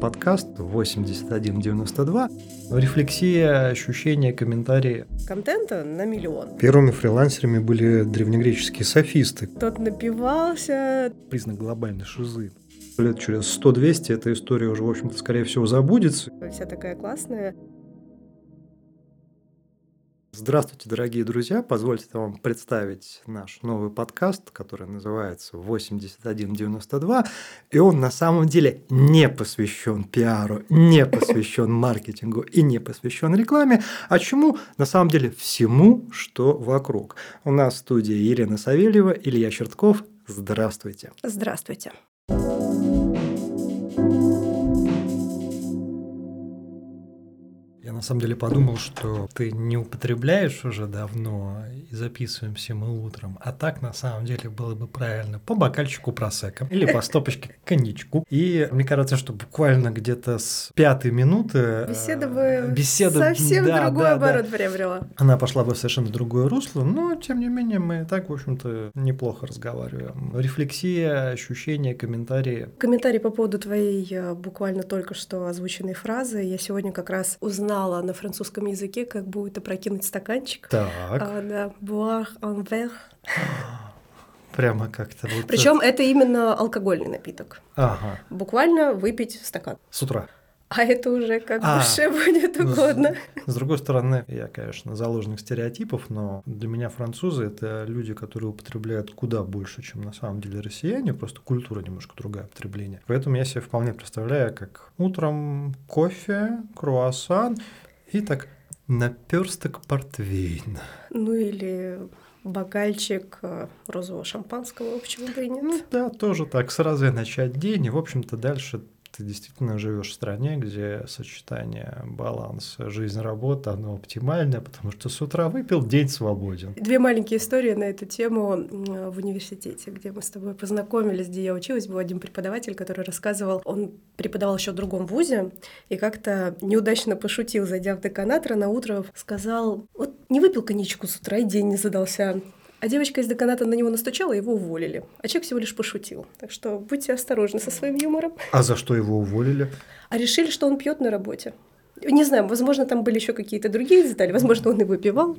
подкаст 8192. Рефлексия, ощущения, комментарии. Контента на миллион. Первыми фрилансерами были древнегреческие софисты. Тот напивался. Признак глобальной шизы. Лет через 100-200 эта история уже, в общем-то, скорее всего, забудется. Вся такая классная. Здравствуйте, дорогие друзья! Позвольте вам представить наш новый подкаст, который называется 8192. И он на самом деле не посвящен пиару, не посвящен маркетингу и не посвящен рекламе, а чему? На самом деле всему, что вокруг. У нас в студии Елена Савельева, Илья Чертков. Здравствуйте! Здравствуйте! Я на самом деле подумал, что ты не употребляешь уже давно и записываемся мы утром. А так на самом деле было бы правильно по бокальчику просека или по стопочке коньячку. И мне кажется, что буквально где-то с пятой минуты э, беседа бы беседа, совсем да, другой да, оборот да. приобрела. Она пошла бы в совершенно другое русло, но тем не менее мы так, в общем-то, неплохо разговариваем. Рефлексия, ощущения, комментарии. Комментарий по поводу твоей э, буквально только что озвученной фразы. Я сегодня как раз узнала на французском языке, как будет опрокинуть стаканчик. Так. А, да, boire un verre. Прямо как-то вот. Причем это именно алкогольный напиток. Ага. Буквально выпить стакан. С утра. А это уже как А, душе будет ну, угодно. С другой стороны, я, конечно, заложник стереотипов, но для меня французы это люди, которые употребляют куда больше, чем на самом деле россияне, просто культура немножко другая потребление. Поэтому я себе вполне представляю, как утром кофе, круассан и так наперсток портвейна. Ну или бокальчик э, розового шампанского, бы и нет. Ну да, тоже так, сразу и начать день, и, в общем-то, дальше ты действительно живешь в стране, где сочетание баланса жизнь-работа, оно оптимальное, потому что с утра выпил, день свободен. Две маленькие истории на эту тему в университете, где мы с тобой познакомились, где я училась, был один преподаватель, который рассказывал, он преподавал еще в другом вузе, и как-то неудачно пошутил, зайдя в деканат рано утро, сказал, вот не выпил коньячку с утра, и день не задался. А девочка из деканата на него настучала, его уволили. А человек всего лишь пошутил. Так что будьте осторожны со своим юмором. А за что его уволили? А решили, что он пьет на работе. Не знаю, возможно, там были еще какие-то другие детали, возможно, он и выпивал.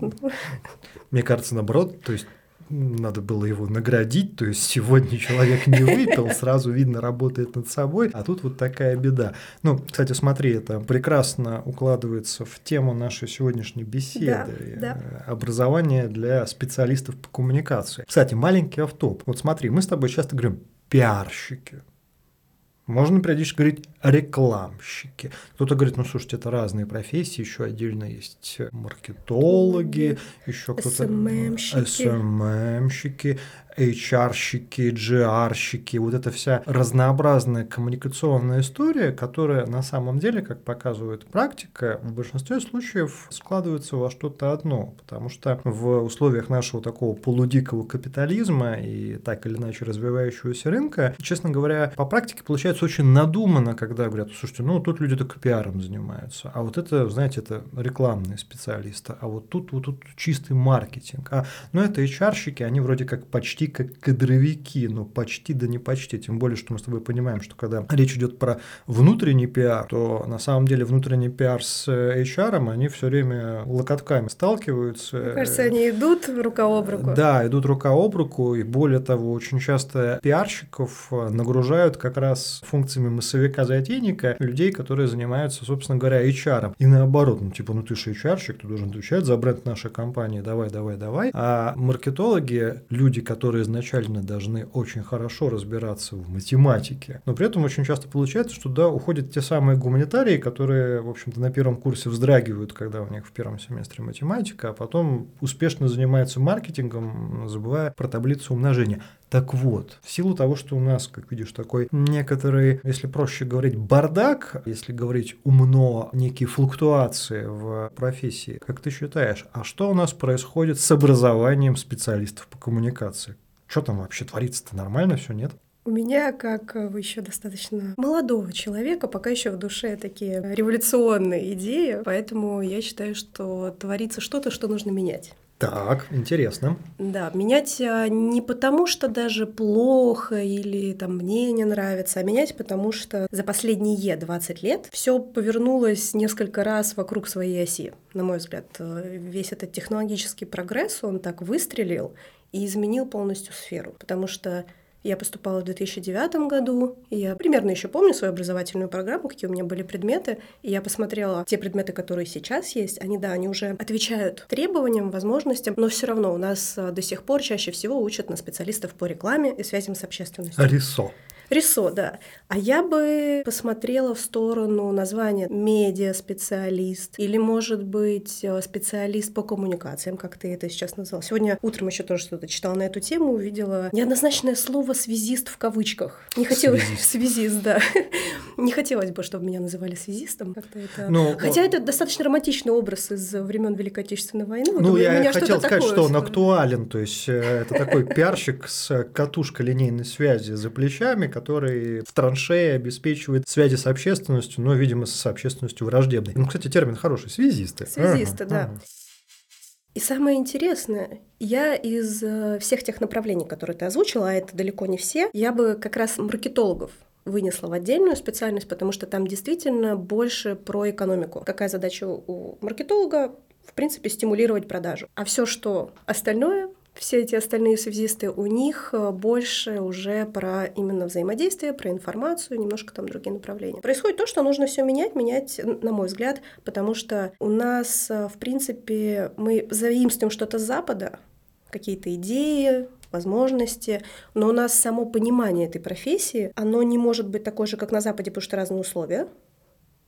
Мне кажется, наоборот, то есть надо было его наградить, то есть сегодня человек не выпил, сразу видно, работает над собой, а тут вот такая беда. Ну, кстати, смотри, это прекрасно укладывается в тему нашей сегодняшней беседы. Да, э, Образование для специалистов по коммуникации. Кстати, маленький автоп. Вот смотри, мы с тобой часто говорим пиарщики. Можно периодически говорить рекламщики. Кто-то говорит, ну слушайте, это разные профессии, еще отдельно есть маркетологи, еще кто-то SMM-щики. SMM-щики, HR-щики, GR-щики, вот эта вся разнообразная коммуникационная история, которая на самом деле, как показывает практика, в большинстве случаев складывается во что-то одно, потому что в условиях нашего такого полудикого капитализма и так или иначе развивающегося рынка, честно говоря, по практике получается очень надуманно, когда говорят, слушайте, ну тут люди только пиаром занимаются, а вот это, знаете, это рекламные специалисты, а вот тут вот тут чистый маркетинг, а ну это HR-щики, они вроде как почти как кадровики, но почти да не почти, тем более, что мы с тобой понимаем, что когда речь идет про внутренний пиар, то на самом деле внутренний пиар с э, HR, они все время локотками сталкиваются. Мне кажется, они идут рука об руку. Да, идут рука об руку, и более того, очень часто пиарщиков э, нагружают как раз функциями массовика-затейника людей, которые занимаются, собственно говоря, HR. И наоборот, ну типа, ну ты же HR-щик, ты должен отвечать за бренд нашей компании, давай, давай, давай. А маркетологи, люди, которые изначально должны очень хорошо разбираться в математике, но при этом очень часто получается, что да, уходят те самые гуманитарии, которые, в общем-то, на первом курсе вздрагивают, когда у них в первом семестре математика, а потом успешно занимаются маркетингом, забывая про таблицу умножения. Так вот, в силу того, что у нас, как видишь, такой некоторый, если проще говорить, бардак, если говорить умно, некие флуктуации в профессии, как ты считаешь, а что у нас происходит с образованием специалистов по коммуникации? Что там вообще творится-то? Нормально все, нет? У меня, как еще достаточно молодого человека, пока еще в душе такие революционные идеи, поэтому я считаю, что творится что-то, что нужно менять. Так, интересно. Да, менять а, не потому, что даже плохо или там мне не нравится, а менять потому, что за последние 20 лет все повернулось несколько раз вокруг своей оси. На мой взгляд, э, весь этот технологический прогресс, он так выстрелил и изменил полностью сферу, потому что я поступала в 2009 году, и я примерно еще помню свою образовательную программу, какие у меня были предметы, и я посмотрела те предметы, которые сейчас есть, они, да, они уже отвечают требованиям, возможностям, но все равно у нас а, до сих пор чаще всего учат на специалистов по рекламе и связям с общественностью. Рисо. Рисо, да. А я бы посмотрела в сторону названия медиа-специалист или, может быть, э, специалист по коммуникациям, как ты это сейчас назвал. Сегодня утром еще тоже что-то читала на эту тему, увидела неоднозначное слово «связист» в кавычках. Не хотелось... Связист. связист, да. Не хотелось бы, чтобы меня называли связистом. Как-то это... Ну, Хотя это достаточно романтичный образ из времен Великой Отечественной войны. Ну, я хотел сказать, что он актуален. То есть э, это такой пиарщик с катушкой линейной связи за плечами, который в траншее обеспечивает связи с общественностью, но, видимо, с общественностью враждебной. Ну, кстати, термин хороший – связисты. Связисты, ага, да. Ага. И самое интересное, я из э, всех тех направлений, которые ты озвучила, а это далеко не все, я бы как раз маркетологов вынесла в отдельную специальность, потому что там действительно больше про экономику. Какая задача у маркетолога? В принципе, стимулировать продажу. А все, что остальное, все эти остальные связисты, у них э, больше уже про именно взаимодействие, про информацию, немножко там другие направления. Происходит то, что нужно все менять, менять, на мой взгляд, потому что у нас, э, в принципе, мы заимствуем что-то с Запада, какие-то идеи, возможности, но у нас само понимание этой профессии, оно не может быть такое же, как на Западе, потому что разные условия,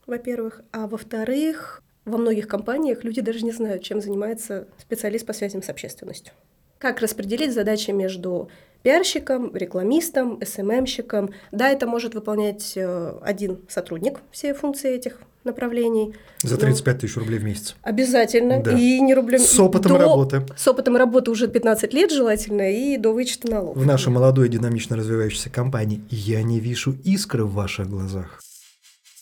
во-первых, а во-вторых, во многих компаниях люди даже не знают, чем занимается специалист по связям с общественностью. Как распределить задачи между пиарщиком, рекламистом, СММщиком. Да, это может выполнять э, один сотрудник, все функции этих направлений. За 35 тысяч рублей в месяц. Обязательно. Да. И не рублем... С опытом до... работы. С опытом работы уже 15 лет желательно и до вычета налогов. В нашей молодой динамично развивающейся компании я не вижу искры в ваших глазах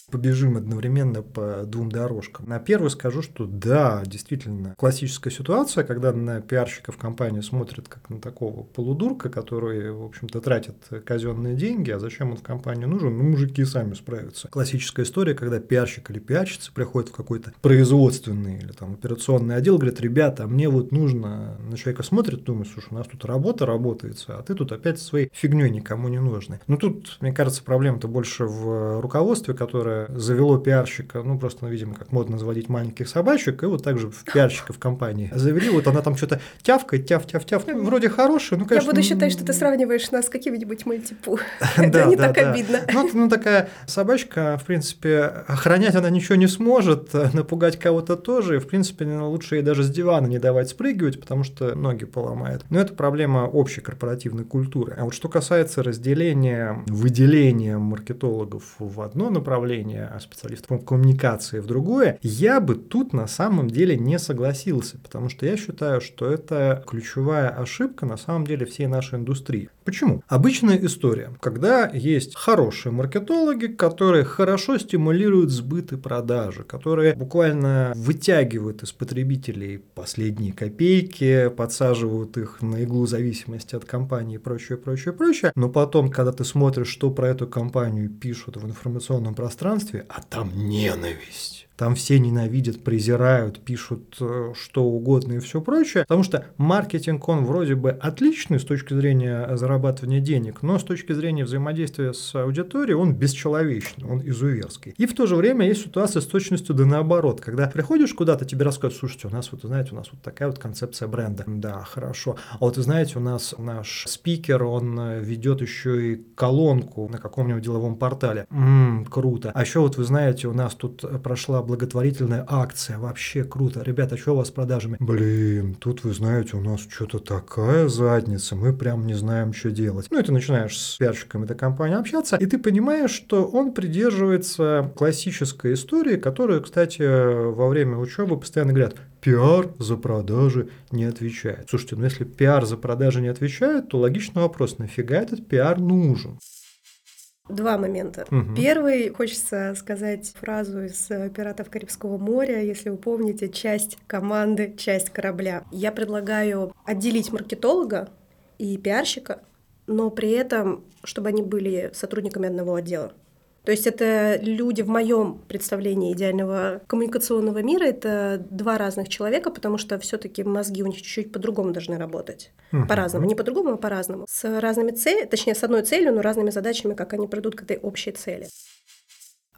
побежим одновременно по двум дорожкам. На первую скажу, что да, действительно, классическая ситуация, когда на пиарщика в компании смотрят как на такого полудурка, который, в общем-то, тратит казенные деньги, а зачем он в компании нужен? Ну, мужики сами справятся. Классическая история, когда пиарщик или пиарщица приходит в какой-то производственный или там операционный отдел, говорит, ребята, мне вот нужно, на человека смотрит, думает, слушай, у нас тут работа работается, а ты тут опять своей фигней никому не нужны. Но тут, мне кажется, проблема-то больше в руководстве, которое завело пиарщика, ну просто, ну, видимо, как модно заводить маленьких собачек, и вот также пиарщика в компании завели, вот она там что-то тявкает, тяв-тяв-тяв, ну, вроде хорошая, ну, конечно. Я буду считать, что ты сравниваешь нас с какими-нибудь мультипу. Это не так обидно. Ну, ну, такая собачка, в принципе, охранять она ничего не сможет, напугать кого-то тоже, и, в принципе, лучше ей даже с дивана не давать спрыгивать, потому что ноги поломает. Но это проблема общей корпоративной культуры. А вот что касается разделения, выделения маркетологов в одно направление, направление, а по коммуникации в другое, я бы тут на самом деле не согласился, потому что я считаю, что это ключевая ошибка на самом деле всей нашей индустрии. Почему? Обычная история, когда есть хорошие маркетологи, которые хорошо стимулируют сбыт и продажи, которые буквально вытягивают из потребителей последние копейки, подсаживают их на иглу зависимости от компании и прочее, прочее, прочее. Но потом, когда ты смотришь, что про эту компанию пишут в информационном пространстве, а там ненависть. Там все ненавидят, презирают, пишут э, что угодно и все прочее. Потому что маркетинг, он вроде бы отличный с точки зрения зарабатывания денег, но с точки зрения взаимодействия с аудиторией он бесчеловечный, он изуверский. И в то же время есть ситуация с точностью да наоборот. Когда приходишь куда-то, тебе рассказывают, слушайте, у нас вот, знаете, у нас вот такая вот концепция бренда. Да, хорошо. А вот знаете, у нас наш спикер, он э, ведет еще и колонку на каком-нибудь деловом портале. Ммм, круто. А еще вот вы знаете, у нас тут прошла благотворительная акция, вообще круто. Ребята, что у вас с продажами? Блин, тут вы знаете, у нас что-то такая задница, мы прям не знаем, что делать. Ну и ты начинаешь с пиарщиком этой компании общаться, и ты понимаешь, что он придерживается классической истории, которую, кстати, во время учебы постоянно говорят, пиар за продажи не отвечает. Слушайте, ну если пиар за продажи не отвечает, то логичный вопрос, нафига этот пиар нужен? Два момента. Мгм. Первый, хочется сказать фразу из э, «Пиратов Карибского моря», если вы помните, часть команды, часть корабля. Я предлагаю отделить маркетолога и пиарщика, но при этом, чтобы они были сотрудниками одного отдела. То есть это люди в моем представлении идеального коммуникационного мира, это два разных человека, потому что все-таки мозги у них чуть-чуть по-другому должны работать. Мгм. По-разному, не по-другому, а по-разному. С разными целями, точнее, с одной целью, но разными задачами, как они придут к этой общей цели.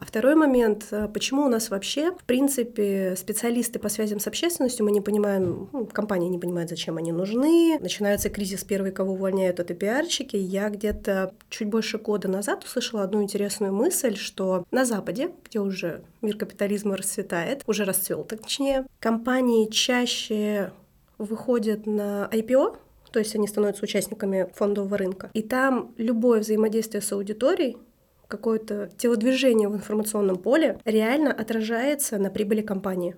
А второй момент, э, почему у нас вообще, в принципе, специалисты по связям с общественностью, мы не понимаем, ну, компания не понимает, зачем они нужны, начинается кризис, первый, кого увольняют, это пиарщики. Я где-то чуть больше года назад услышала одну интересную мысль, что на Западе, где уже мир капитализма расцветает, уже расцвел, точнее, компании чаще выходят на IPO, то есть они становятся участниками фондового рынка. И там любое взаимодействие с аудиторией какое-то телодвижение в информационном поле реально отражается на прибыли компании.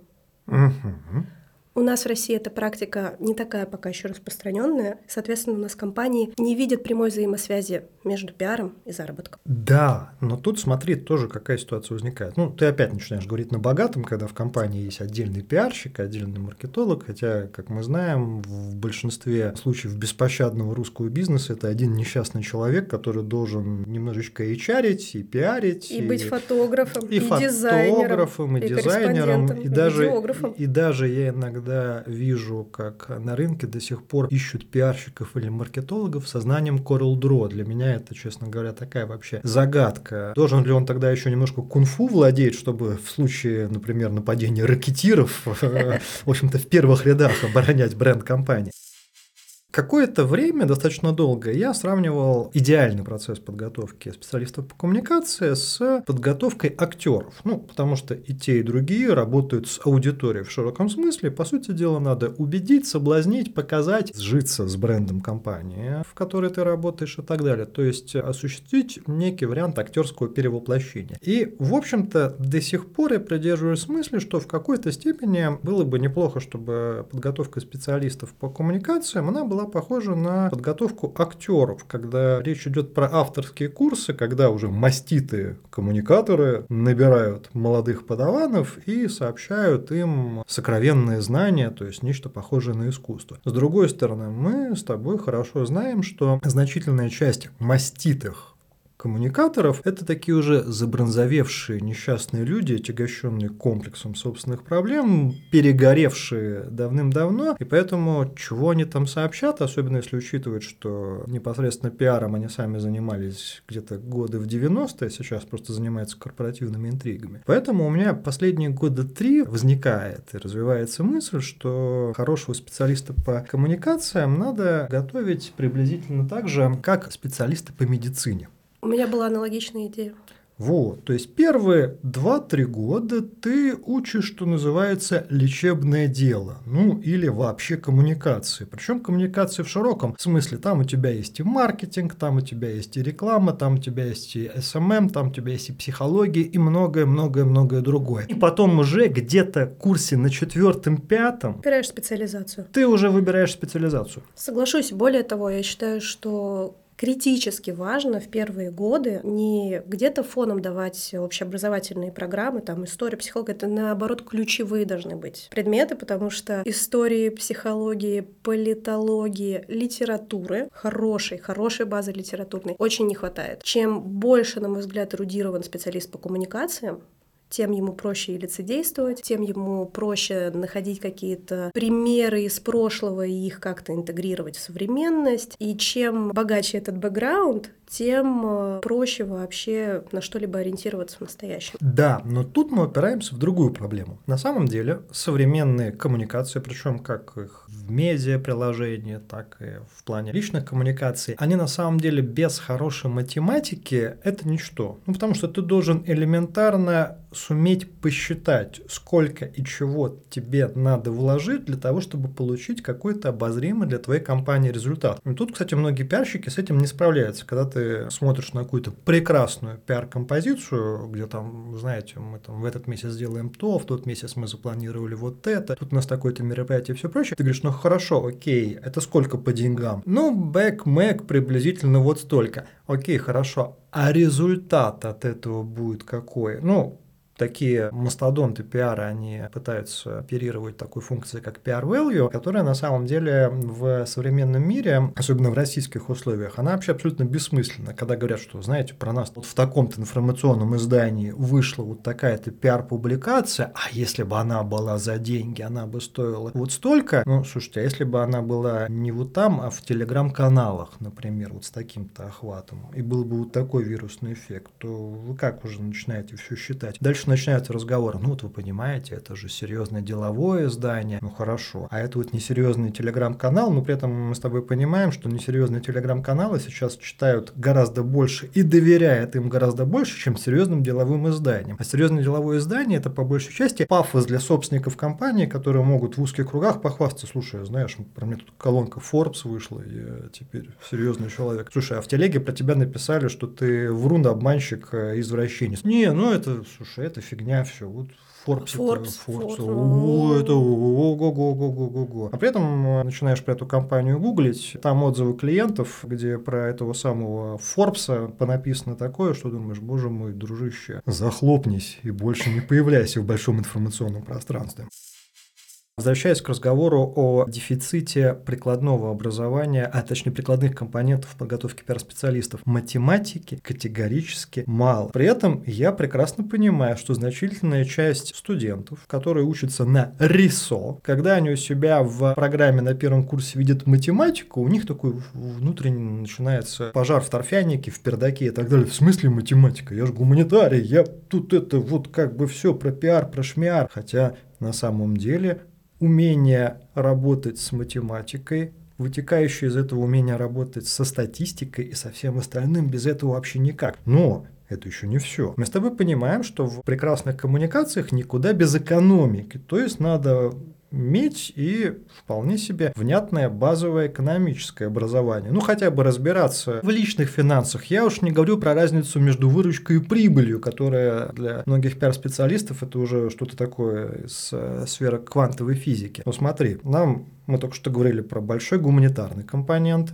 Мгм. У нас в России эта практика не такая пока еще распространенная. Соответственно, у нас компании не видят прямой взаимосвязи между пиаром и заработком. Да, но тут смотри, тоже какая ситуация возникает. Ну, ты опять начинаешь говорить на богатом, когда в компании есть отдельный пиарщик, отдельный маркетолог, хотя, как мы знаем, в большинстве случаев беспощадного русского бизнеса это один несчастный человек, который должен немножечко и чарить, и пиарить, И быть фотографом, и, и, дизайнером, фотографом, и, и дизайнером, и и даже, и, и даже я иногда вижу, как на рынке до сих пор ищут пиарщиков или маркетологов со знанием Corel Draw. Для меня это, честно говоря, такая вообще загадка. Должен ли он тогда еще немножко кунг-фу владеть, чтобы в случае, например, нападения ракетиров, в общем-то, в первых рядах оборонять бренд компании? Какое-то время, достаточно долго, я сравнивал идеальный процесс подготовки специалистов по коммуникации с подготовкой актеров. Ну, потому что и те, и другие работают с аудиторией в широком смысле. По сути дела, надо убедить, соблазнить, показать, сжиться с брендом компании, в которой ты работаешь и так далее. То есть осуществить некий вариант актерского перевоплощения. И, в общем-то, до сих пор я придерживаюсь мысли, что в какой-то степени было бы неплохо, чтобы подготовка специалистов по коммуникациям, она была похожа на подготовку актеров, когда речь идет про авторские курсы, когда уже маститые коммуникаторы набирают молодых подаванов и сообщают им сокровенные знания, то есть нечто похожее на искусство. С другой стороны, мы с тобой хорошо знаем, что значительная часть маститых коммуникаторов – это такие уже забронзовевшие несчастные люди, отягощенные комплексом собственных проблем, перегоревшие давным-давно, и поэтому чего они там сообщат, особенно если учитывать, что непосредственно пиаром они сами занимались где-то годы в 90-е, сейчас просто занимаются корпоративными интригами. Поэтому у меня последние года три возникает и развивается мысль, что хорошего специалиста по коммуникациям надо готовить приблизительно так же, как специалисты по медицине. У меня была аналогичная идея. Вот, то есть первые 2-3 года ты учишь, что называется, лечебное дело, ну или вообще коммуникации. Причем коммуникации в широком смысле. Там у тебя есть и маркетинг, там у тебя есть и реклама, там у тебя есть и SMM, там у тебя есть и психология, и многое-многое-многое другое. И потом уже где-то в курсе на четвертом-пятом Выбираешь специализацию. ты уже выбираешь специализацию. Соглашусь. Более того, я считаю, что критически важно в первые годы не где-то фоном давать общеобразовательные программы, там история, психология, это наоборот ключевые должны быть предметы, потому что истории, психологии, политологии, литературы, хорошей, хорошей базы литературной очень не хватает. Чем больше, на мой взгляд, эрудирован специалист по коммуникациям, тем ему проще и лицедействовать, тем ему проще находить какие-то примеры из прошлого и их как-то интегрировать в современность. И чем богаче этот бэкграунд, тем э, проще вообще на что-либо ориентироваться в настоящем. Да, но тут мы опираемся в другую проблему. На самом деле современные коммуникации, причем как их в медиа приложении, так и в плане личных коммуникаций, они на самом деле без хорошей математики это ничто. Ну, потому что ты должен элементарно суметь посчитать, сколько и чего тебе надо вложить для того, чтобы получить какой-то обозримый для твоей компании результат. И тут, кстати, многие пиарщики с этим не справляются. Когда ты смотришь на какую-то прекрасную пиар-композицию, где там, знаете, мы там в этот месяц сделаем то, в тот месяц мы запланировали вот это, тут у нас такое-то мероприятие и все прочее, ты говоришь, ну хорошо, окей, это сколько по деньгам? Ну, бэк-мэк приблизительно вот столько. Окей, хорошо. А результат от этого будет какой? Ну, такие мастодонты пиара, они пытаются оперировать такой функцией, как PR value, которая на самом деле в современном мире, особенно в российских условиях, она вообще абсолютно бессмысленна. Когда говорят, что, знаете, про нас вот в таком-то информационном издании вышла вот такая-то пиар-публикация, а если бы она была за деньги, она бы стоила вот столько, ну, слушайте, а если бы она была не вот там, а в телеграм-каналах, например, вот с таким-то охватом, и был бы вот такой вирусный эффект, то вы как уже начинаете все считать? Дальше дальше начинаются разговоры. Ну, вот вы понимаете, это же серьезное деловое издание. Ну, хорошо. А это вот несерьезный телеграм-канал, но при этом мы с тобой понимаем, что несерьезные телеграм-каналы сейчас читают гораздо больше и доверяют им гораздо больше, чем серьезным деловым изданиям. А серьезное деловое издание – это по большей части пафос для собственников компании, которые могут в узких кругах похвастаться. Слушай, знаешь, про меня тут колонка Forbes вышла, я теперь серьезный человек. Слушай, а в телеге про тебя написали, что ты врун, обманщик, э, извращенец. Не, ну это, слушай, фигня, все. Вот Forbes, Forbes, Forbes, Forbes. о, это ого-го-го-го-го-го. А при этом э, начинаешь про эту компанию гуглить, там отзывы клиентов, где про этого самого Форбса понаписано такое, что думаешь, боже мой, дружище, захлопнись и больше не появляйся в большом информационном пространстве. Возвращаясь к разговору о дефиците прикладного образования, а точнее прикладных компонентов подготовки пиар-специалистов, математики категорически мало. При этом я прекрасно понимаю, что значительная часть студентов, которые учатся на РИСО, когда они у себя в программе на первом курсе видят математику, у них такой внутренний начинается пожар в торфянике, в пердаке и так далее. В смысле математика? Я же гуманитарий, я тут это вот как бы все про пиар, про шмиар. Хотя на самом деле умение работать с математикой, вытекающее из этого умение работать со статистикой и со всем остальным, без этого вообще никак. Но это еще не все. Мы с тобой понимаем, что в прекрасных коммуникациях никуда без экономики. То есть надо иметь и вполне себе внятное базовое экономическое образование. Ну, хотя бы разбираться в личных финансах. Я уж не говорю про разницу между выручкой и прибылью, которая для многих пиар-специалистов это уже что-то такое из э, сферы квантовой физики. Ну, смотри, нам, мы только что говорили про большой гуманитарный компонент,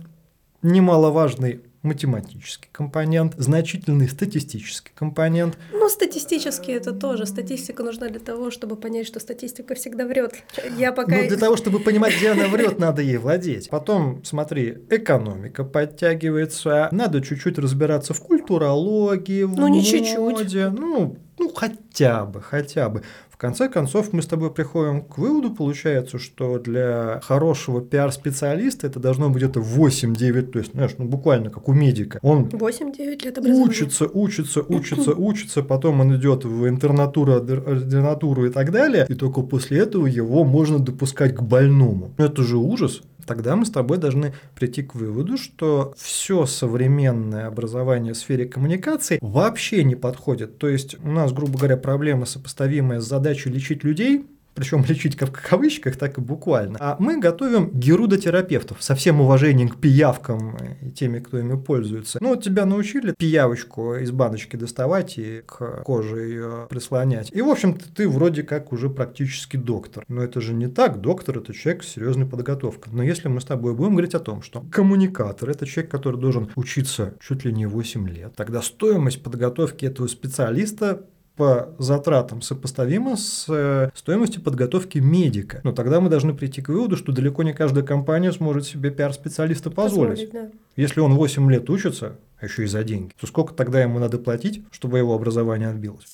немаловажный математический компонент, значительный статистический компонент. Ну, статистически это тоже. Статистика нужна для того, чтобы понять, что статистика всегда врет. Я пока... Ну, для того, чтобы понимать, где она врет, надо ей владеть. Потом, смотри, экономика подтягивается, надо чуть-чуть разбираться в культурологии, в Ну, не чуть-чуть. Ну, ну, хотя бы, хотя бы конце концов, мы с тобой приходим к выводу, получается, что для хорошего пиар-специалиста это должно быть где-то 8-9, то есть, знаешь, ну буквально как у медика. Он 8-9 лет учится, учится, учится, учится, потом он идет в интернатуру, ординатуру и так далее, и только после этого его можно допускать к больному. Ну, это же ужас тогда мы с тобой должны прийти к выводу, что все современное образование в сфере коммуникации вообще не подходит. То есть у нас, грубо говоря, проблема сопоставимая с задачей лечить людей, причем лечить как в кавычках, так и буквально. А мы готовим герудотерапевтов со всем уважением к пиявкам и теми, кто ими пользуется. Ну, вот тебя научили пиявочку из баночки доставать и к коже ее прислонять. И, в общем-то, ты вроде как уже практически доктор. Но это же не так. Доктор – это человек с серьезной подготовкой. Но если мы с тобой будем говорить о том, что коммуникатор – это человек, который должен учиться чуть ли не 8 лет, тогда стоимость подготовки этого специалиста по затратам сопоставимо с э, стоимостью подготовки медика. Но тогда мы должны прийти к выводу, что далеко не каждая компания сможет себе пиар-специалиста позволить. Позволить, да. Если он 8 лет учится, а еще и за деньги, то сколько тогда ему надо платить, чтобы его образование отбилось?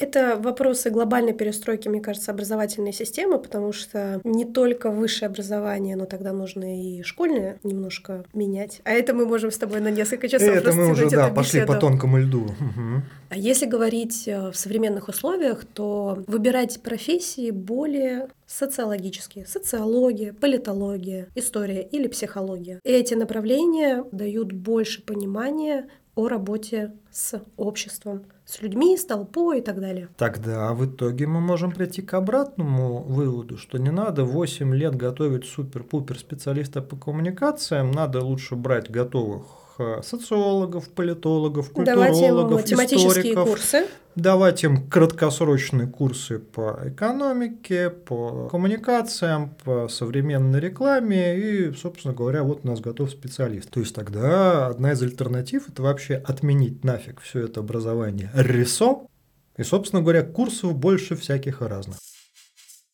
Это вопросы глобальной перестройки, мне кажется, образовательной системы, потому что не только высшее образование, но тогда нужно и школьное немножко менять. А это мы можем с тобой на несколько часов Это мы уже, да, пошли беседу. по тонкому льду. Мгм. А если говорить э, в современных условиях, то выбирать профессии более социологические. Социология, политология, история или психология. Эти направления дают больше понимания о работе с обществом, с людьми, с толпой и так далее. Тогда в итоге мы можем прийти к обратному выводу, что не надо 8 лет готовить супер-пупер специалиста по коммуникациям, надо лучше брать готовых социологов, политологов, им культурологов, математические историков, курсы. давать им краткосрочные курсы по экономике, по коммуникациям, по современной рекламе, и, собственно говоря, вот у нас готов специалист. То есть тогда одна из альтернатив – это вообще отменить нафиг все это образование РИСО, и, собственно говоря, курсов больше всяких разных.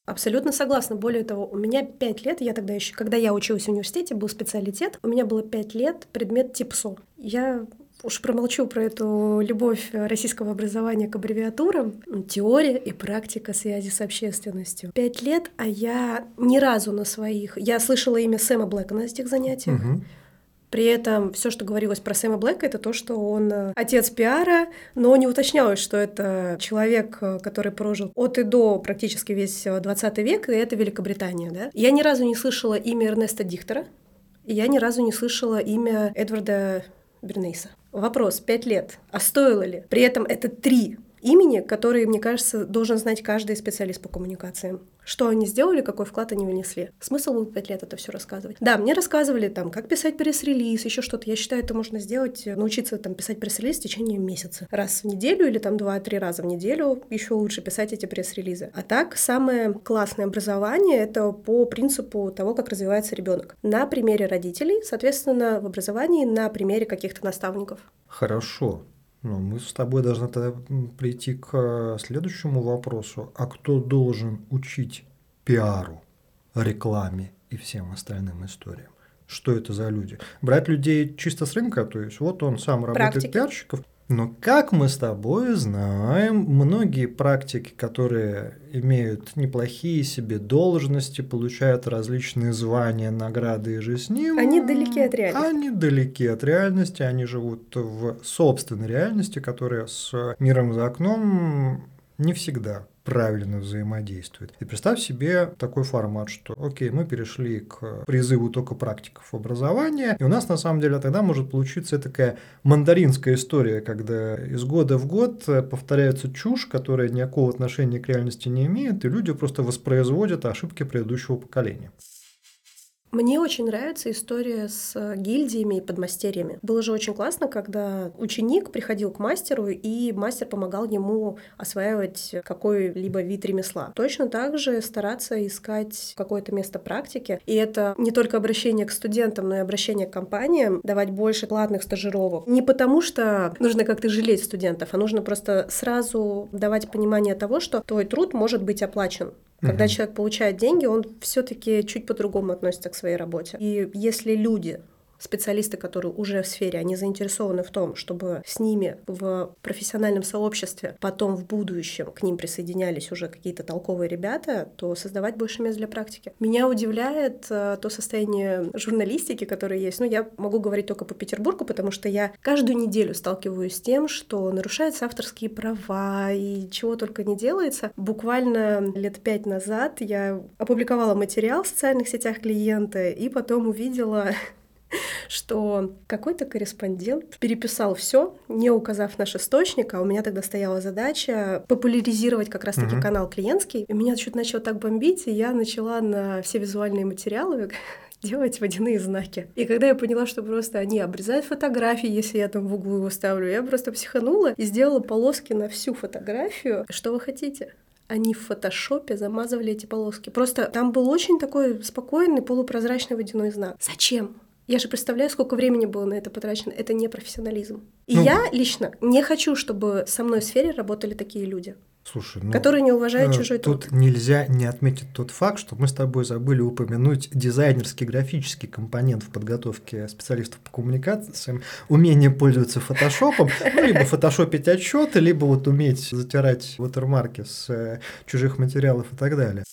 Абсолютно согласна. Более того, у меня пять лет, я тогда еще, когда я училась в университете, был специалитет, у меня было пять лет предмет ТИПСО. Я уж промолчу про эту любовь российского образования к аббревиатурам. Теория и практика связи с общественностью. Пять лет, а я ни разу на своих... Я слышала имя Сэма Блэка на этих занятиях. Угу. При этом все, что говорилось про Сэма Блэка, это то, что он э, отец пиара, но не уточнялось, что это человек, э, который прожил от и до практически весь 20 век, и это Великобритания. Да? Я ни разу не слышала имя Эрнеста Дихтера, и я ни разу не слышала имя Эдварда Бернейса. Вопрос, пять лет, а стоило ли? При этом это три имени, которые, мне кажется, должен знать каждый специалист по коммуникациям. Что они сделали, какой вклад они внесли. Смысл был пять лет это все рассказывать. Да, мне рассказывали там, как писать пресс-релиз, еще что-то. Я считаю, это можно сделать, научиться там писать пресс-релиз в течение месяца. Раз в неделю или там два-три раза в неделю еще лучше писать эти пресс-релизы. А так, самое классное образование — это по принципу того, как развивается ребенок. На примере родителей, соответственно, в образовании на примере каких-то наставников. Хорошо. Ну, мы с тобой должны тогда прийти к э, следующему вопросу. А кто должен учить пиару, рекламе и всем остальным историям? Что это за люди? Брать людей чисто с рынка, то есть вот он сам работает Практики. пиарщиков, но как мы с тобой знаем, многие практики, которые имеют неплохие себе должности, получают различные звания, награды и же с ним. Они далеки от реальности. Они далеки от реальности, они живут в собственной реальности, которая с миром за окном не всегда правильно взаимодействует. И представь себе такой формат, что, окей, мы перешли к призыву только практиков образования, и у нас на самом деле тогда может получиться такая мандаринская история, когда из года в год повторяется чушь, которая никакого отношения к реальности не имеет, и люди просто воспроизводят ошибки предыдущего поколения. Мне очень нравится история с э, гильдиями и подмастерьями. Было же очень классно, когда ученик приходил к мастеру, и мастер помогал ему осваивать какой-либо вид ремесла. Точно так же стараться искать какое-то место практики. И это не только обращение к студентам, но и обращение к компаниям, давать больше платных стажировок. Не потому, что нужно как-то жалеть студентов, а нужно просто сразу давать понимание того, что твой труд может быть оплачен. Когда угу. человек получает деньги, он все-таки чуть по-другому относится к своей работе. И если люди специалисты, которые уже в сфере, они заинтересованы в том, чтобы с ними в профессиональном сообществе потом в будущем к ним присоединялись уже какие-то толковые ребята, то создавать больше мест для практики. Меня удивляет э, то состояние журналистики, которое есть. Ну, я могу говорить только по Петербургу, потому что я каждую неделю сталкиваюсь с тем, что нарушаются авторские права и чего только не делается. Буквально лет пять назад я опубликовала материал в социальных сетях клиента и потом увидела что какой-то корреспондент переписал все, не указав наш источник, а у меня тогда стояла задача популяризировать как раз-таки угу. канал клиентский. И меня чуть начало так бомбить, и я начала на все визуальные материалы делать водяные знаки. И когда я поняла, что просто они обрезают фотографии, если я там в углу его ставлю, я просто психанула и сделала полоски на всю фотографию. Что вы хотите? они в фотошопе замазывали эти полоски. Просто там был очень такой спокойный полупрозрачный водяной знак. Зачем? Я же представляю, сколько времени было на это потрачено. Это не профессионализм. И ну, я лично не хочу, чтобы со мной в сфере работали такие люди. Слушай, ну, которые не уважают э, чужой труд. Тут нельзя не отметить тот факт, что мы с тобой забыли упомянуть дизайнерский графический компонент в подготовке специалистов по коммуникациям, умение пользоваться фотошопом, ну, либо фотошопить отчеты, либо вот уметь затирать watermarки с э, чужих материалов и так далее.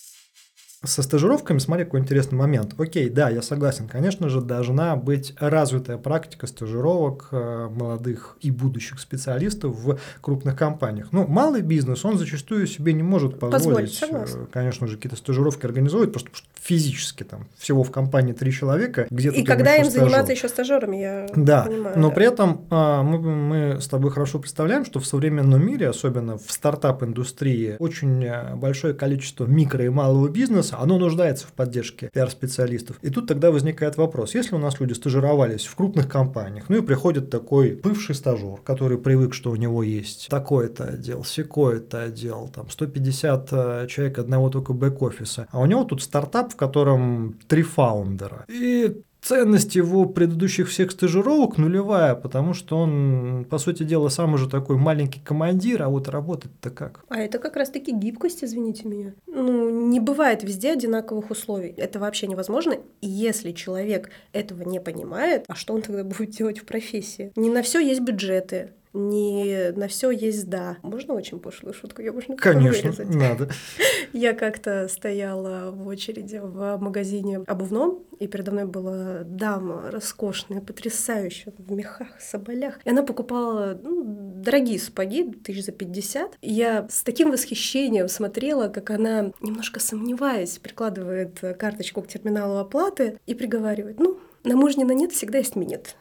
Со стажировками, смотри, какой интересный момент. Окей, да, я согласен. Конечно же, должна быть развитая практика стажировок э, молодых и будущих специалистов в крупных компаниях. Ну, малый бизнес, он зачастую себе не может позволить, позволить э, конечно же, какие-то стажировки организовывать, просто физически там всего в компании три человека. Где и когда им стажер. заниматься еще стажерами, я да, понимаю. Но да. при этом а, мы, мы с тобой хорошо представляем, что в современном мире, особенно в стартап-индустрии, очень э, большое количество микро и малого бизнеса стажируется, оно нуждается в поддержке пиар-специалистов. И тут тогда возникает вопрос, если у нас люди стажировались в крупных компаниях, ну и приходит такой бывший стажер, который привык, что у него есть такой-то отдел, секой-то отдел, там 150 э, человек одного только бэк-офиса, а у него тут стартап, в котором три фаундера. И ценность его предыдущих всех стажировок нулевая, потому что он, по сути дела, сам уже такой маленький командир, а вот работать-то как? А это как раз-таки гибкость, извините меня. Ну, не бывает везде одинаковых условий. Это вообще невозможно. И если человек этого не понимает, а что он тогда будет делать в профессии? Не на все есть бюджеты не на все есть да. Можно очень пошлую шутку? Я можно Конечно, вырезать. надо. Я как-то стояла в очереди в магазине обувном, и передо мной была дама роскошная, потрясающая, в мехах, соболях. И она покупала ну, дорогие сапоги, тысяч за пятьдесят. Я с таким восхищением смотрела, как она, немножко сомневаясь, прикладывает карточку к терминалу оплаты и приговаривает, ну, на мужнина нет, всегда есть минет.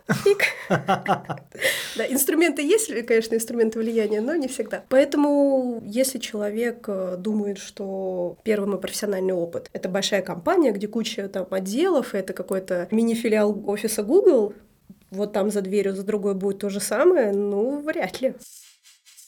Да, инструменты есть, конечно, инструменты влияния, но не всегда. Поэтому, если человек э, думает, что первый мой профессиональный опыт — это большая компания, где куча там отделов, это какой-то мини-филиал офиса Google, вот там за дверью, за другой будет то же самое, ну, вряд ли.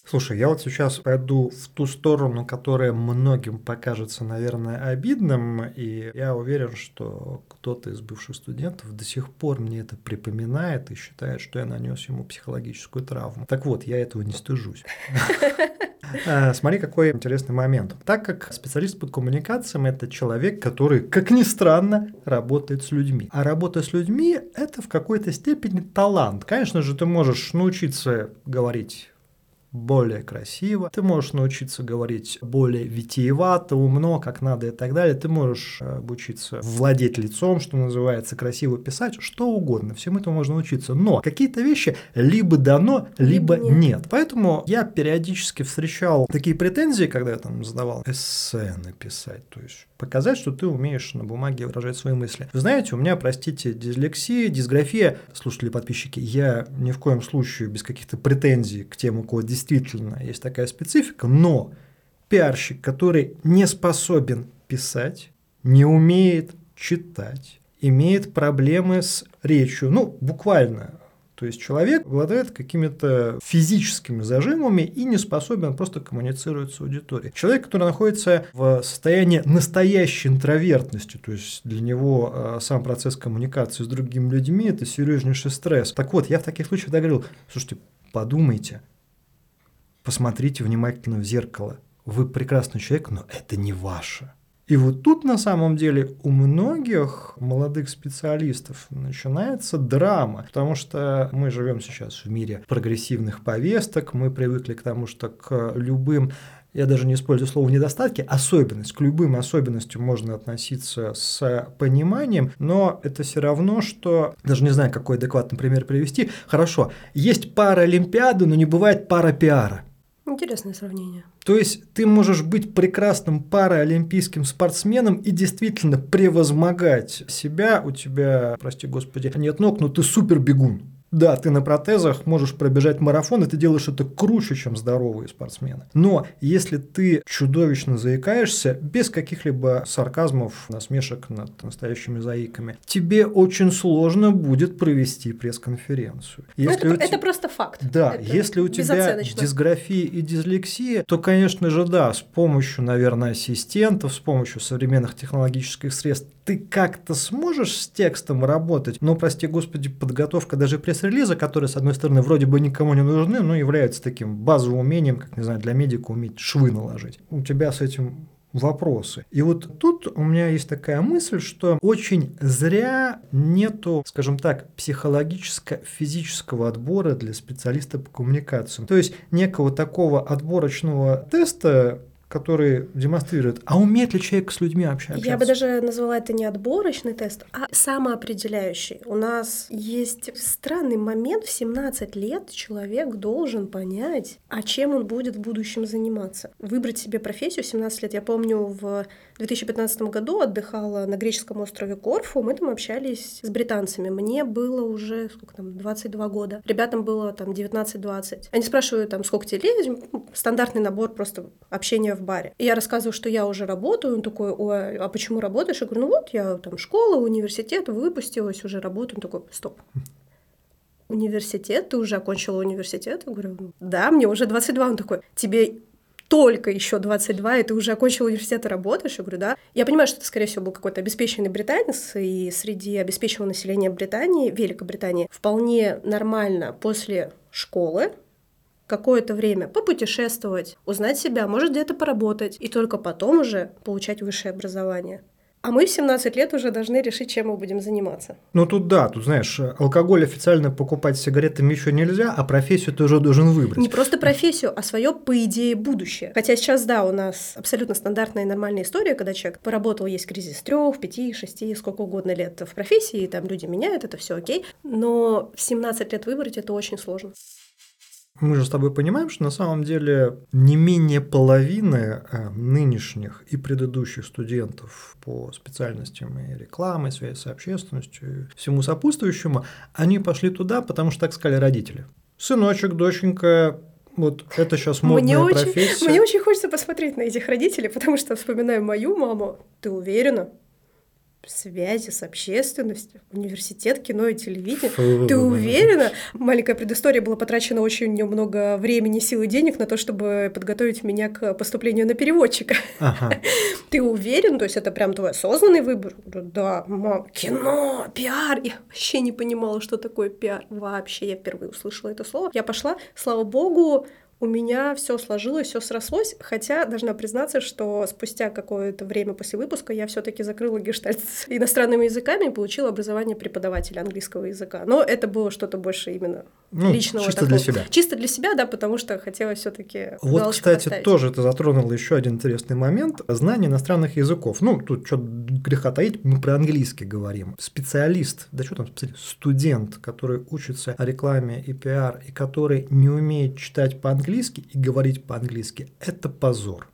Слушай, я вот сейчас пойду в ту сторону, которая многим покажется, наверное, обидным, и я уверен, что кто-то из бывших студентов до сих пор мне это припоминает и считает, что я нанес ему психологическую травму. Так вот, я этого не стыжусь. А, смотри, какой интересный момент. Так как специалист по коммуникациям – это человек, который, как ни странно, работает с людьми. А работа с людьми – это в какой-то степени талант. Конечно же, ты можешь научиться говорить более красиво, ты можешь научиться говорить более витиевато, умно, как надо и так далее, ты можешь э, обучиться владеть лицом, что называется, красиво писать, что угодно, всему этому можно учиться, но какие-то вещи либо дано, либо, либо нет. нет. Поэтому я периодически встречал такие претензии, когда я там задавал эссе написать, то есть показать, что ты умеешь на бумаге выражать свои мысли. Вы знаете, у меня, простите, дислексия, дисграфия, слушатели подписчики, я ни в коем случае без каких-то претензий к тем, у кого действительно есть такая специфика, но пиарщик, который не способен писать, не умеет читать, имеет проблемы с речью, ну, буквально то есть человек обладает какими-то физическими зажимами и не способен просто коммуницировать с аудиторией. Человек, который находится в состоянии настоящей интровертности, то есть для него э, сам процесс коммуникации с другими людьми – это серьезнейший стресс. Так вот, я в таких случаях говорил, слушайте, подумайте, посмотрите внимательно в зеркало. Вы прекрасный человек, но это не ваше. И вот тут на самом деле у многих молодых специалистов начинается драма, потому что мы живем сейчас в мире прогрессивных повесток, мы привыкли к тому, что к любым я даже не использую слово недостатки, особенность, к любым особенностям можно относиться с пониманием, но это все равно, что, даже не знаю, какой адекватный пример привести, хорошо, есть пара Олимпиады, но не бывает пара пиара. Интересное сравнение. То есть ты можешь быть прекрасным параолимпийским спортсменом и действительно превозмогать себя. У тебя, прости господи, нет ног, но ты супер бегун. Да, ты на протезах можешь пробежать марафон, и ты делаешь это круче, чем здоровые спортсмены. Но если ты чудовищно заикаешься, без каких-либо сарказмов, насмешек над настоящими заиками, тебе очень сложно будет провести пресс-конференцию. Ну, если это, те... это просто факт. Да, это если у тебя дисграфия и дислексия, то, конечно же, да, с помощью, наверное, ассистентов, с помощью современных технологических средств ты как-то сможешь с текстом работать, но, прости господи, подготовка даже пресс-релиза, которые, с одной стороны, вроде бы никому не нужны, но являются таким базовым умением, как, не знаю, для медика уметь швы наложить. У тебя с этим вопросы. И вот тут у меня есть такая мысль, что очень зря нету, скажем так, психологическо-физического отбора для специалиста по коммуникациям. То есть некого такого отборочного теста который демонстрирует, а умеет ли человек с людьми общаться? Я бы даже назвала это не отборочный тест, а самоопределяющий. У нас есть странный момент, в 17 лет человек должен понять, а чем он будет в будущем заниматься. Выбрать себе профессию в 17 лет. Я помню, в 2015 году отдыхала на греческом острове Корфу, мы там общались с британцами. Мне было уже, сколько там, 22 года. Ребятам было там 19-20. Они спрашивают, там, сколько тебе лет? Ну, стандартный набор просто общения в баре. И я рассказываю, что я уже работаю, он такой, ой, а почему работаешь? Я говорю, ну вот, я там школа, университет, выпустилась, уже работаю. Он такой, стоп, университет, ты уже окончила университет? Я говорю, да, мне уже 22. Он такой, тебе только еще 22, и ты уже окончил университет и работаешь? Я говорю, да. Я понимаю, что это, скорее всего, был какой-то обеспеченный британец, и среди обеспеченного населения Британии, Великобритании, вполне нормально после школы какое-то время попутешествовать, узнать себя, может где-то поработать, и только потом уже получать высшее образование. А мы в 17 лет уже должны решить, чем мы будем заниматься. Ну тут да, тут знаешь, алкоголь официально покупать сигаретами еще нельзя, а профессию ты уже должен выбрать. Не просто профессию, а свое, по идее, будущее. Хотя сейчас, да, у нас абсолютно стандартная и нормальная история, когда человек поработал, есть кризис трех, пяти, шести, сколько угодно лет в профессии, и там люди меняют, это все окей. Но в 17 лет выбрать это очень сложно. Мы же с тобой понимаем, что на самом деле не менее половины э, нынешних и предыдущих студентов по специальностям и рекламы, связи с общественностью, и всему сопутствующему, они пошли туда, потому что так сказали родители. Сыночек, доченька, вот это сейчас модная мне профессия. Очень, мне очень хочется посмотреть на этих родителей, потому что вспоминаю мою маму. Ты уверена? Связи с общественностью, университет кино и телевидение. Фу. Ты уверена? Маленькая предыстория была потрачено очень много времени, сил и денег на то, чтобы подготовить меня к поступлению на переводчика. Ага. Ты уверен? То есть это прям твой осознанный выбор? Да, мам, кино, пиар. Я вообще не понимала, что такое пиар. Вообще, я впервые услышала это слово. Я пошла, слава богу, у меня все сложилось, все срослось, хотя должна признаться, что спустя какое-то время после выпуска я все-таки закрыла гештальт с иностранными языками и получила образование преподавателя английского языка. Но это было что-то больше именно ну, личного. Чисто такого. для себя. Чисто для себя, да, потому что хотелось все-таки. Вот, кстати, поставить. тоже ты затронул еще один интересный момент: знание иностранных языков. Ну, тут что греха таить, мы про английский говорим. Специалист, да что там, студент, который учится о рекламе и пиар, и который не умеет читать по-английски по-английски и говорить по-английски – это позор.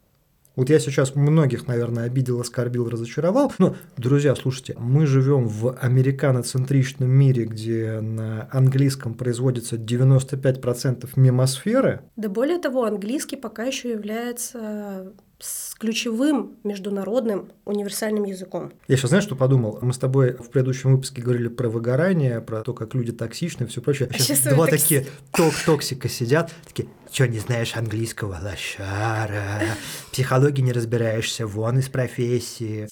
Вот я сейчас многих, наверное, обидел, оскорбил, разочаровал. Но, друзья, слушайте, мы живем в американоцентричном мире, где на английском производится 95% мемосферы. Да более того, английский пока еще является с ключевым международным универсальным языком. Я сейчас знаешь, что подумал? Мы с тобой в предыдущем выпуске говорили про выгорание, про то, как люди токсичны и все прочее. А сейчас, сейчас два токс... такие ток-токсика сидят, такие, что не знаешь английского, лошара, психологии не разбираешься, вон из профессии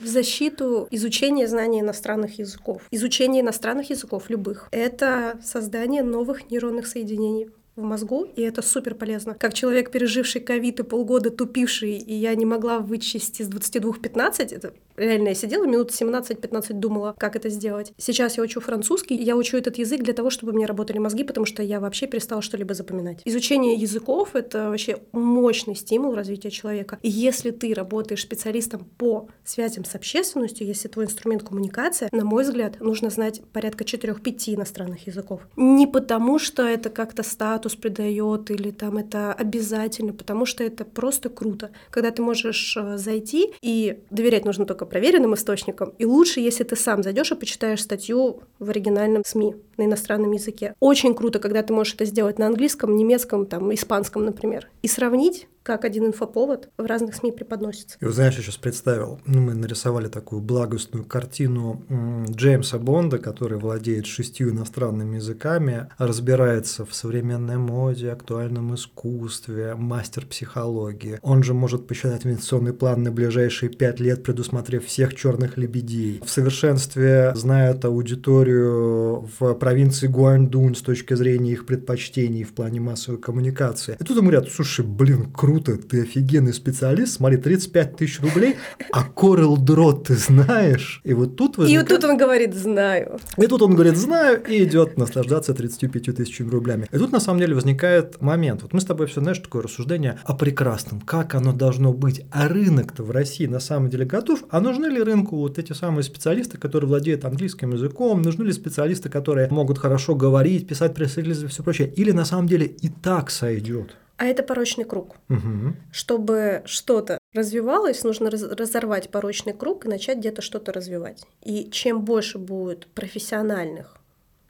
в защиту изучения знания иностранных языков. Изучение иностранных языков любых — это создание новых нейронных соединений в мозгу, и это супер полезно. Как человек, переживший ковид и полгода тупивший, и я не могла вычесть из 22 15, это реально я сидела минут 17-15 думала, как это сделать. Сейчас я учу французский, я учу этот язык для того, чтобы меня работали мозги, потому что я вообще перестала что-либо запоминать. Изучение языков — это вообще мощный стимул развития человека. И если ты работаешь специалистом по связям с общественностью, если твой инструмент коммуникация, на мой взгляд, нужно знать порядка 4-5 иностранных языков. Не потому, что это как-то статус придает или там это обязательно, потому что это просто круто. Когда ты можешь э, зайти, и доверять нужно только проверенным источникам. И лучше, если ты сам зайдешь и почитаешь статью в оригинальном СМИ на иностранном языке. Очень круто, когда ты можешь это сделать на английском, немецком, там, испанском, например, и сравнить как один инфоповод в разных СМИ преподносится. И вот знаешь, я сейчас представил, ну, мы нарисовали такую благостную картину Джеймса Бонда, который владеет шестью иностранными языками, разбирается в современной моде, актуальном искусстве, мастер психологии. Он же может посчитать инвестиционный план на ближайшие пять лет, предусмотрев всех черных лебедей. В совершенстве знает аудиторию в провинции Гуандун с точки зрения их предпочтений в плане массовой коммуникации. И тут ему говорят, слушай, блин, круто, круто, ты офигенный специалист, смотри, 35 тысяч рублей, а Corel Draw ты знаешь? И вот тут возникает... И вот тут он говорит «знаю». И тут он говорит «знаю» и идет наслаждаться 35 тысячами рублями. И тут на самом деле возникает момент. Вот мы с тобой все, знаешь, такое рассуждение о прекрасном, как оно должно быть. А рынок-то в России на самом деле готов. А нужны ли рынку вот эти самые специалисты, которые владеют английским языком? Нужны ли специалисты, которые могут хорошо говорить, писать пресс-релизы и все прочее? Или на самом деле и так сойдет? А это порочный круг. Угу. Чтобы что-то развивалось, нужно раз разорвать порочный круг и начать где-то что-то развивать. И чем больше будет профессиональных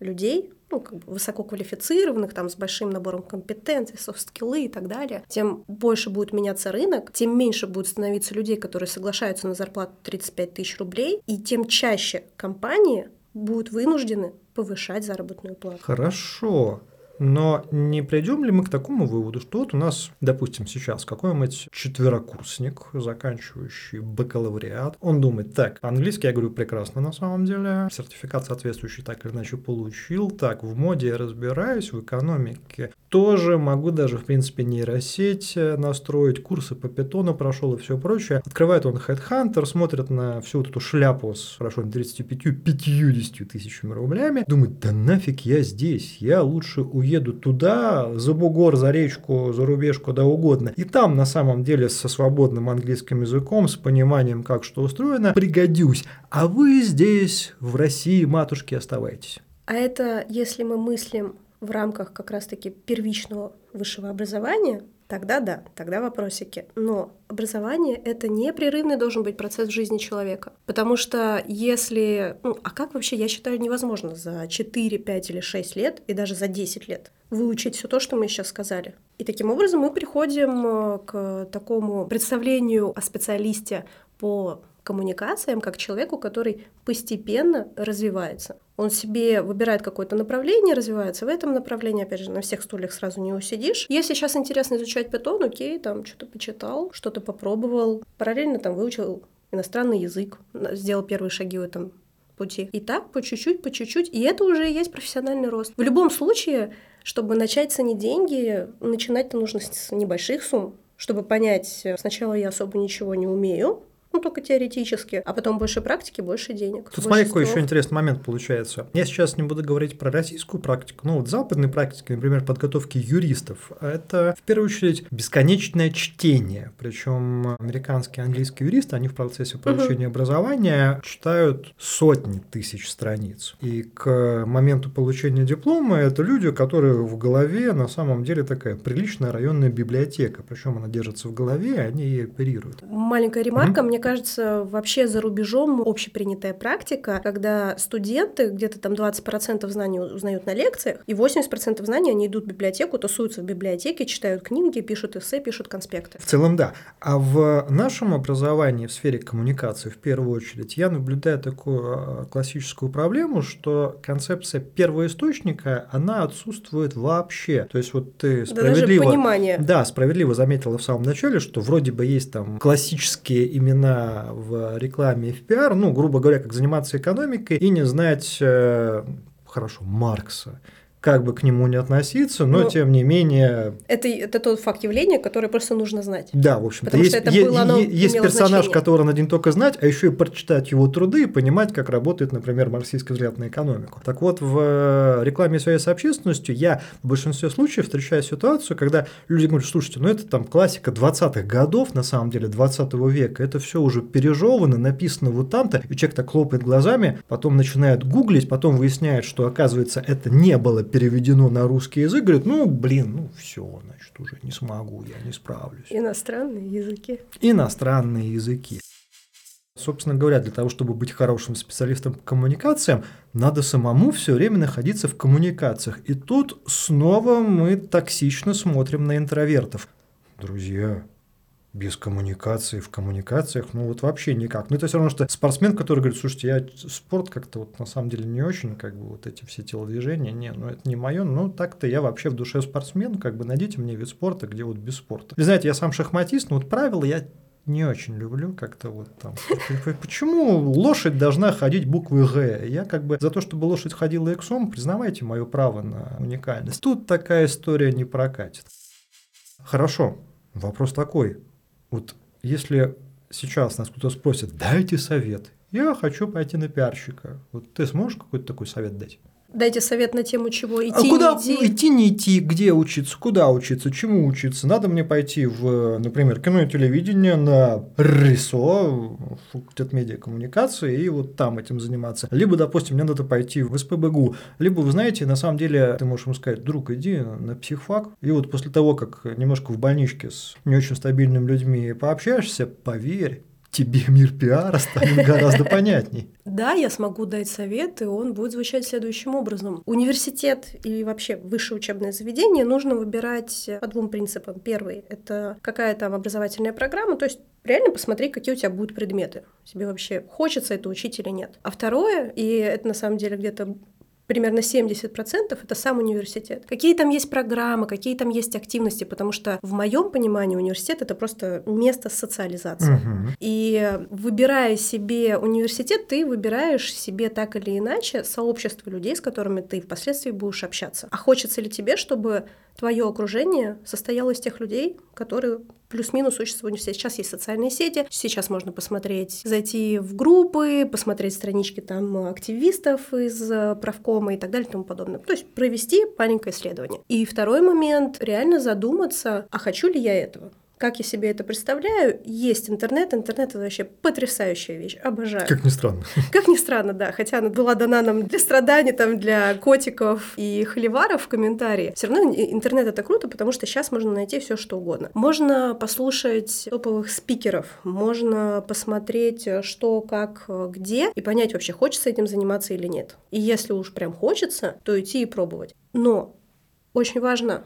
людей, ну, как бы высококвалифицированных, там, с большим набором компетенций, софт-скиллы и так далее, тем больше будет меняться рынок, тем меньше будет становиться людей, которые соглашаются на зарплату 35 тысяч рублей, и тем чаще компании будут вынуждены повышать заработную плату. Хорошо. Но не придем ли мы к такому выводу, что вот у нас, допустим, сейчас какой-нибудь четверокурсник, заканчивающий бакалавриат, он думает, так, английский я говорю прекрасно на самом деле, сертификат соответствующий так или иначе получил, так, в моде я разбираюсь, в экономике тоже могу даже, в принципе, нейросеть настроить, курсы по питону прошел и все прочее. Открывает он Headhunter, смотрит на всю вот эту шляпу с, хорошо, 35-50 тысячами рублями, думает, да нафиг я здесь, я лучше уеду еду туда, за бугор, за речку, за рубеж, куда угодно. И там на самом деле со свободным английским языком, с пониманием, как что устроено, пригодюсь. А вы здесь, в России, матушки, оставайтесь. А это если мы мыслим в рамках как раз-таки первичного высшего образования, Тогда да, тогда вопросики. Но образование — это непрерывный должен быть процесс в жизни человека. Потому что если... Ну, а как вообще, я считаю, невозможно за 4, 5 или 6 лет, и даже за 10 лет выучить все то, что мы сейчас сказали. И таким образом мы приходим э, к такому представлению о специалисте по коммуникациям как человеку, который постепенно развивается. Он себе выбирает какое-то направление, развивается в этом направлении, опять же, на всех стульях сразу не усидишь. Если сейчас интересно изучать питон, окей, там что-то почитал, что-то попробовал, параллельно там выучил иностранный язык, сделал первые шаги в этом пути. И так по чуть-чуть, по чуть-чуть. И это уже и есть профессиональный рост. В любом случае, чтобы начать ценить деньги, начинать-то нужно с небольших сумм, чтобы понять, сначала я особо ничего не умею, ну, только теоретически, а потом больше практики, больше денег. Тут смотри, какой еще интересный момент получается. Я сейчас не буду говорить про российскую практику, ну, вот западной практики, например, подготовки юристов. Это, в первую очередь, бесконечное чтение. Причем американские английские юристы, они в процессе получения угу. образования читают сотни тысяч страниц. И к моменту получения диплома это люди, которые в голове на самом деле такая приличная районная библиотека. Причем она держится в голове, они ей оперируют. Маленькая ремарка. Угу. Мне кажется, вообще за рубежом общепринятая практика, когда студенты где-то там 20% знаний узнают на лекциях, и 80% знаний они идут в библиотеку, тусуются в библиотеке, читают книги, пишут эссе, пишут конспекты. В целом, да. А в нашем образовании в сфере коммуникации, в первую очередь, я наблюдаю такую а, классическую проблему, что концепция первоисточника, она отсутствует вообще. То есть вот ты справедливо... Да, даже понимание. Да, справедливо заметила в самом начале, что вроде бы есть там классические имена в рекламе и в пиар, ну, грубо говоря, как заниматься экономикой и не знать, э, хорошо, Маркса как бы к нему не относиться, но, но ну, тем не менее... Это, это тот факт явления, который просто нужно знать. Да, в общем-то. Есть, это было, оно есть персонаж, значение. который надо не только знать, а еще и прочитать его труды и понимать, как работает, например, марксистский взгляд на экономику. Так вот, в э, рекламе связи с общественностью я в большинстве случаев встречаю ситуацию, когда люди говорят, слушайте, ну это там классика 20-х годов, на самом деле, 20 века, это все уже пережевано, написано вот там-то, и человек так хлопает глазами, потом начинает гуглить, потом выясняет, что, оказывается, это не было переведено на русский язык, говорит, ну, блин, ну, все, значит, уже не смогу, я не справлюсь. Иностранные языки. Иностранные языки. Собственно говоря, для того, чтобы быть хорошим специалистом по коммуникациям, надо самому все время находиться в коммуникациях. И тут снова мы токсично смотрим на интровертов. Друзья, без коммуникации, в коммуникациях, ну вот вообще никак. Ну это все равно, что спортсмен, который говорит, слушайте, я спорт как-то вот на самом деле не очень, как бы вот эти все телодвижения, не, ну это не мое, ну так-то я вообще в душе спортсмен, как бы найдите мне вид спорта, где вот без спорта. Вы знаете, я сам шахматист, но вот правила я не очень люблю как-то вот там. Почему лошадь должна ходить буквой Г? Я как бы за то, чтобы лошадь ходила иксом, признавайте мое право на уникальность. Тут такая история не прокатит. Хорошо, вопрос такой. Вот если сейчас нас кто-то спросит, дайте совет, я хочу пойти на пиарщика. Вот ты сможешь какой-то такой совет дать? Дайте совет на тему, чего идти, а куда не идти. идти, не идти, где учиться, куда учиться, чему учиться. Надо мне пойти в, например, кино и телевидение на РИСО, факультет медиакоммуникации, и вот там этим заниматься. Либо, допустим, мне надо пойти в СПБГУ. Либо, вы знаете, на самом деле, ты можешь ему сказать, друг, иди на психфак. И вот после того, как немножко в больничке с не очень стабильными людьми пообщаешься, поверь, тебе мир пиара станет гораздо понятней. Да, я смогу дать совет, и он будет звучать следующим образом. Университет и вообще высшее учебное заведение нужно выбирать по двум принципам. Первый — это какая там образовательная программа, то есть реально посмотри, какие у тебя будут предметы. Тебе вообще хочется это учить или нет. А второе, и это на самом деле где-то примерно 70% это сам университет. Какие там есть программы, какие там есть активности, потому что в моем понимании университет это просто место социализации. Мгм. И выбирая себе университет, ты выбираешь себе так или иначе сообщество людей, с которыми ты впоследствии будешь общаться. А хочется ли тебе, чтобы твое окружение состояло из тех людей, которые плюс-минус в университете. Сейчас есть социальные сети, сейчас можно посмотреть, зайти в группы, посмотреть странички там активистов из э, правкома и так далее и тому подобное. То есть провести маленькое исследование. И второй момент — реально задуматься, а хочу ли я этого? Как я себе это представляю? Есть интернет. Интернет — это вообще потрясающая вещь. Обожаю. Как ни странно. Как ни странно, да, хотя она была дана нам для страданий, там, для котиков и холиваров в комментарии, все равно интернет это круто, потому что сейчас можно найти все что угодно. Можно послушать топовых спикеров, можно посмотреть, что, как, где, и понять вообще, хочется этим заниматься или нет. И если уж прям хочется, то идти и пробовать. Но очень важно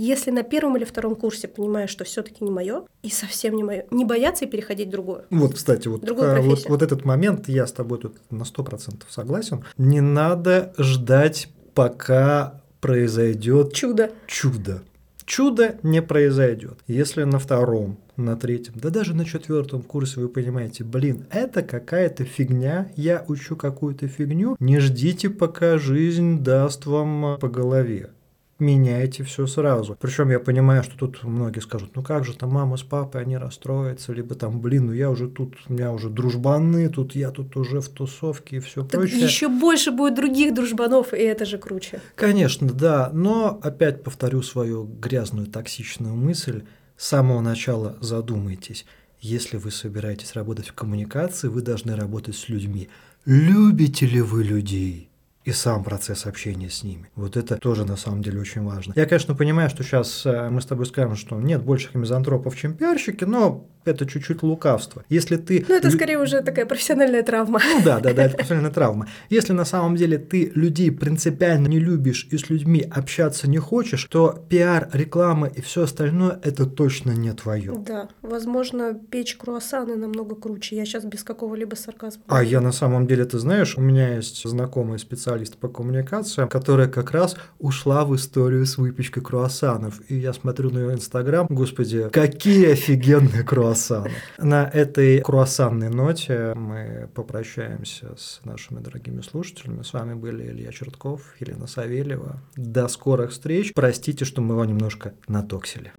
если на первом или втором курсе понимаешь, что все-таки не мое и совсем не мое, не бояться и переходить в другое. Вот, кстати, вот, Другую а, вот, вот этот момент, я с тобой тут на 100% согласен. Не надо ждать, пока произойдет Чудо. чудо. Чудо не произойдет. Если на втором, на третьем, да даже на четвертом курсе вы понимаете, блин, это какая-то фигня, я учу какую-то фигню, не ждите, пока жизнь даст вам по голове. Меняйте все сразу. Причем я понимаю, что тут многие скажут, ну как же там мама с папой, они расстроятся, либо там, блин, ну я уже тут, у меня уже дружбаны, тут я тут уже в тусовке и все Так прочее. еще больше будет других дружбанов, и это же круче. Конечно, да, но опять повторю свою грязную токсичную мысль. С самого начала задумайтесь, если вы собираетесь работать в коммуникации, вы должны работать с людьми. Любите ли вы людей? И сам процесс общения с ними. Вот это тоже на самом деле очень важно. Я, конечно, понимаю, что сейчас э, мы с тобой скажем, что нет больших мизантропов, чем пиарщики, но это чуть-чуть лукавство. Если ты... Ну, это лю- скорее уже такая профессиональная травма. ну да, да, да, это профессиональная травма. Если на самом деле ты людей принципиально не любишь и с людьми общаться не хочешь, то пиар, реклама и все остальное это точно не твое. Да, возможно, печь круассаны намного круче. Я сейчас без какого-либо сарказма. А я на самом деле, ты знаешь, у меня есть знакомый специалист по коммуникациям, которая как раз ушла в историю с выпечкой круассанов. И я смотрю на ее инстаграм, господи, какие офигенные круассаны. На этой круассанной ноте мы попрощаемся с нашими дорогими слушателями. С вами были Илья Чертков, Елена Савельева. До скорых встреч. Простите, что мы его немножко натоксили.